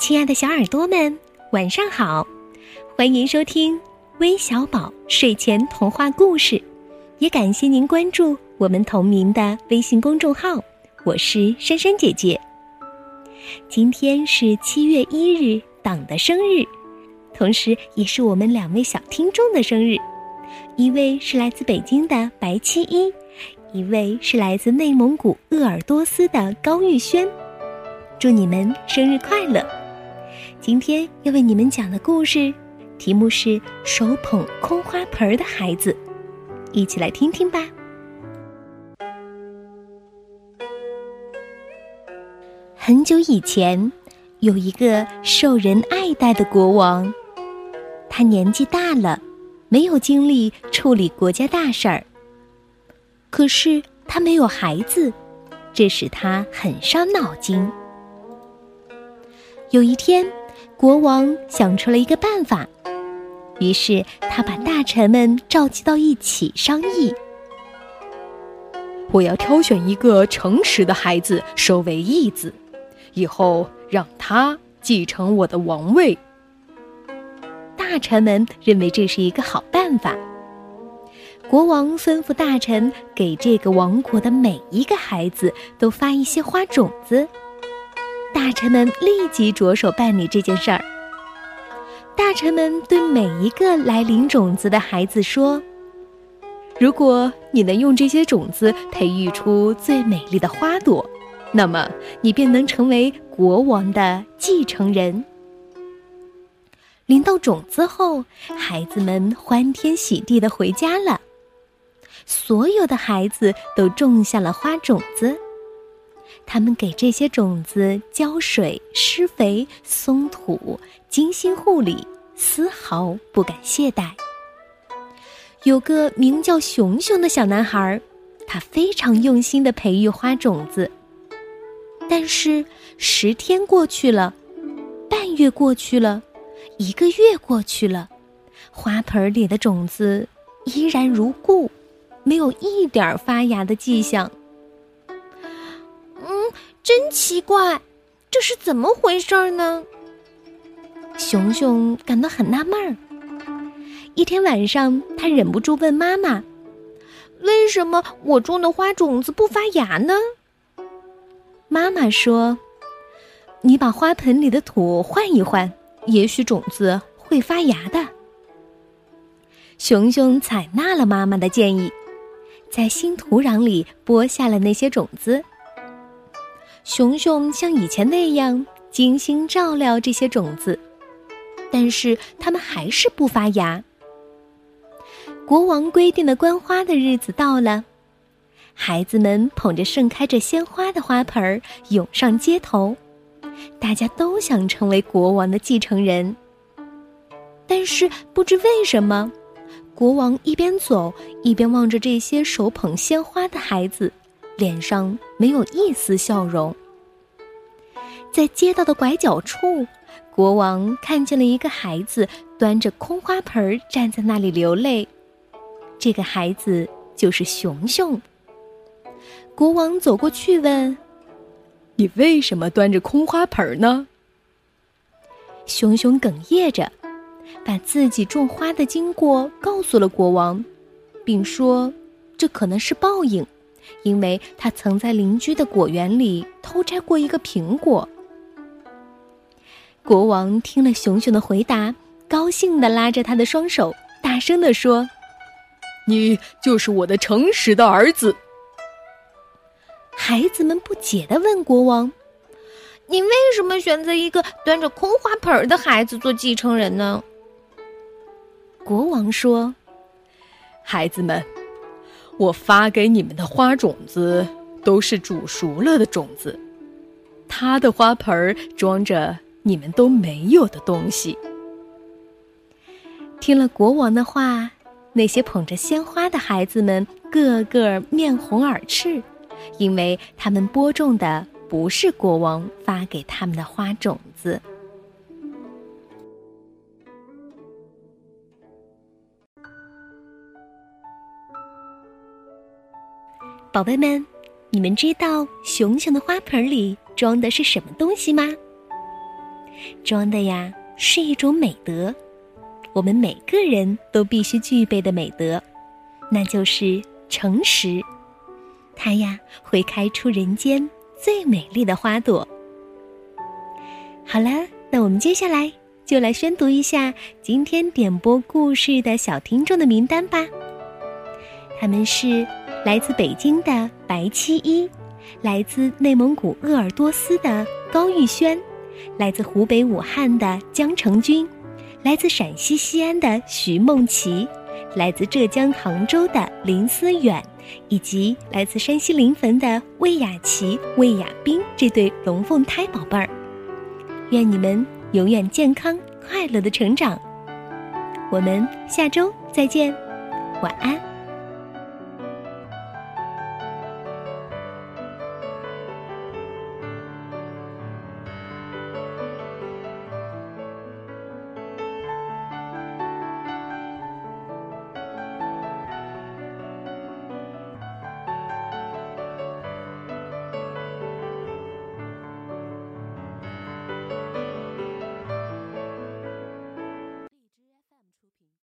亲爱的小耳朵们，晚上好！欢迎收听微小宝睡前童话故事，也感谢您关注我们同名的微信公众号。我是珊珊姐姐。今天是七月一日，党的生日，同时也是我们两位小听众的生日，一位是来自北京的白七一，一位是来自内蒙古鄂尔多斯的高玉轩。祝你们生日快乐！今天要为你们讲的故事，题目是《手捧空花盆的孩子》，一起来听听吧。很久以前，有一个受人爱戴的国王，他年纪大了，没有精力处理国家大事儿。可是他没有孩子，这使他很伤脑筋。有一天。国王想出了一个办法，于是他把大臣们召集到一起商议。我要挑选一个诚实的孩子收为义子，以后让他继承我的王位。大臣们认为这是一个好办法。国王吩咐大臣给这个王国的每一个孩子都发一些花种子。大臣们立即着手办理这件事儿。大臣们对每一个来领种子的孩子说：“如果你能用这些种子培育出最美丽的花朵，那么你便能成为国王的继承人。”领到种子后，孩子们欢天喜地的回家了。所有的孩子都种下了花种子。他们给这些种子浇水、施肥、松土，精心护理，丝毫不敢懈怠。有个名叫熊熊的小男孩，他非常用心的培育花种子。但是十天过去了，半月过去了，一个月过去了，花盆里的种子依然如故，没有一点发芽的迹象。真奇怪，这是怎么回事呢？熊熊感到很纳闷儿。一天晚上，他忍不住问妈妈：“为什么我种的花种子不发芽呢？”妈妈说：“你把花盆里的土换一换，也许种子会发芽的。”熊熊采纳了妈妈的建议，在新土壤里播下了那些种子。熊熊像以前那样精心照料这些种子，但是它们还是不发芽。国王规定的观花的日子到了，孩子们捧着盛开着鲜花的花盆儿涌上街头，大家都想成为国王的继承人。但是不知为什么，国王一边走一边望着这些手捧鲜花的孩子。脸上没有一丝笑容。在街道的拐角处，国王看见了一个孩子端着空花盆站在那里流泪。这个孩子就是熊熊。国王走过去问：“你为什么端着空花盆呢？”熊熊哽咽着，把自己种花的经过告诉了国王，并说：“这可能是报应。”因为他曾在邻居的果园里偷摘过一个苹果。国王听了熊熊的回答，高兴地拉着他的双手，大声地说：“你就是我的诚实的儿子。”孩子们不解地问国王：“你为什么选择一个端着空花盆的孩子做继承人呢？”国王说：“孩子们。”我发给你们的花种子都是煮熟了的种子，他的花盆装着你们都没有的东西。听了国王的话，那些捧着鲜花的孩子们个个面红耳赤，因为他们播种的不是国王发给他们的花种子。宝贝们，你们知道熊熊的花盆里装的是什么东西吗？装的呀是一种美德，我们每个人都必须具备的美德，那就是诚实。它呀会开出人间最美丽的花朵。好了，那我们接下来就来宣读一下今天点播故事的小听众的名单吧。他们是来自北京的白七一，来自内蒙古鄂尔多斯的高玉轩，来自湖北武汉的江成军，来自陕西西安的徐梦琪，来自浙江杭州的林思远，以及来自山西临汾的魏雅琪、魏雅冰这对龙凤胎宝贝儿。愿你们永远健康快乐的成长。我们下周再见，晚安。